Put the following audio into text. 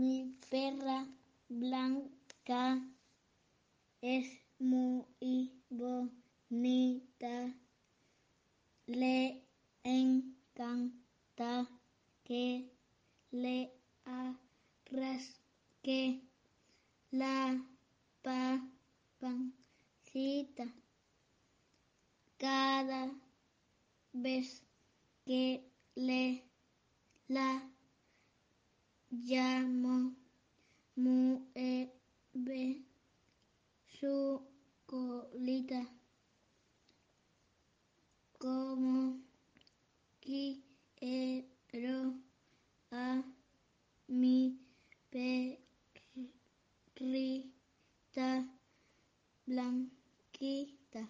Mi perra blanca es muy bonita. Le encanta que le arrasque la pancita cada vez que le la llamo mueve su colita como quiero a mi perrita blanquita.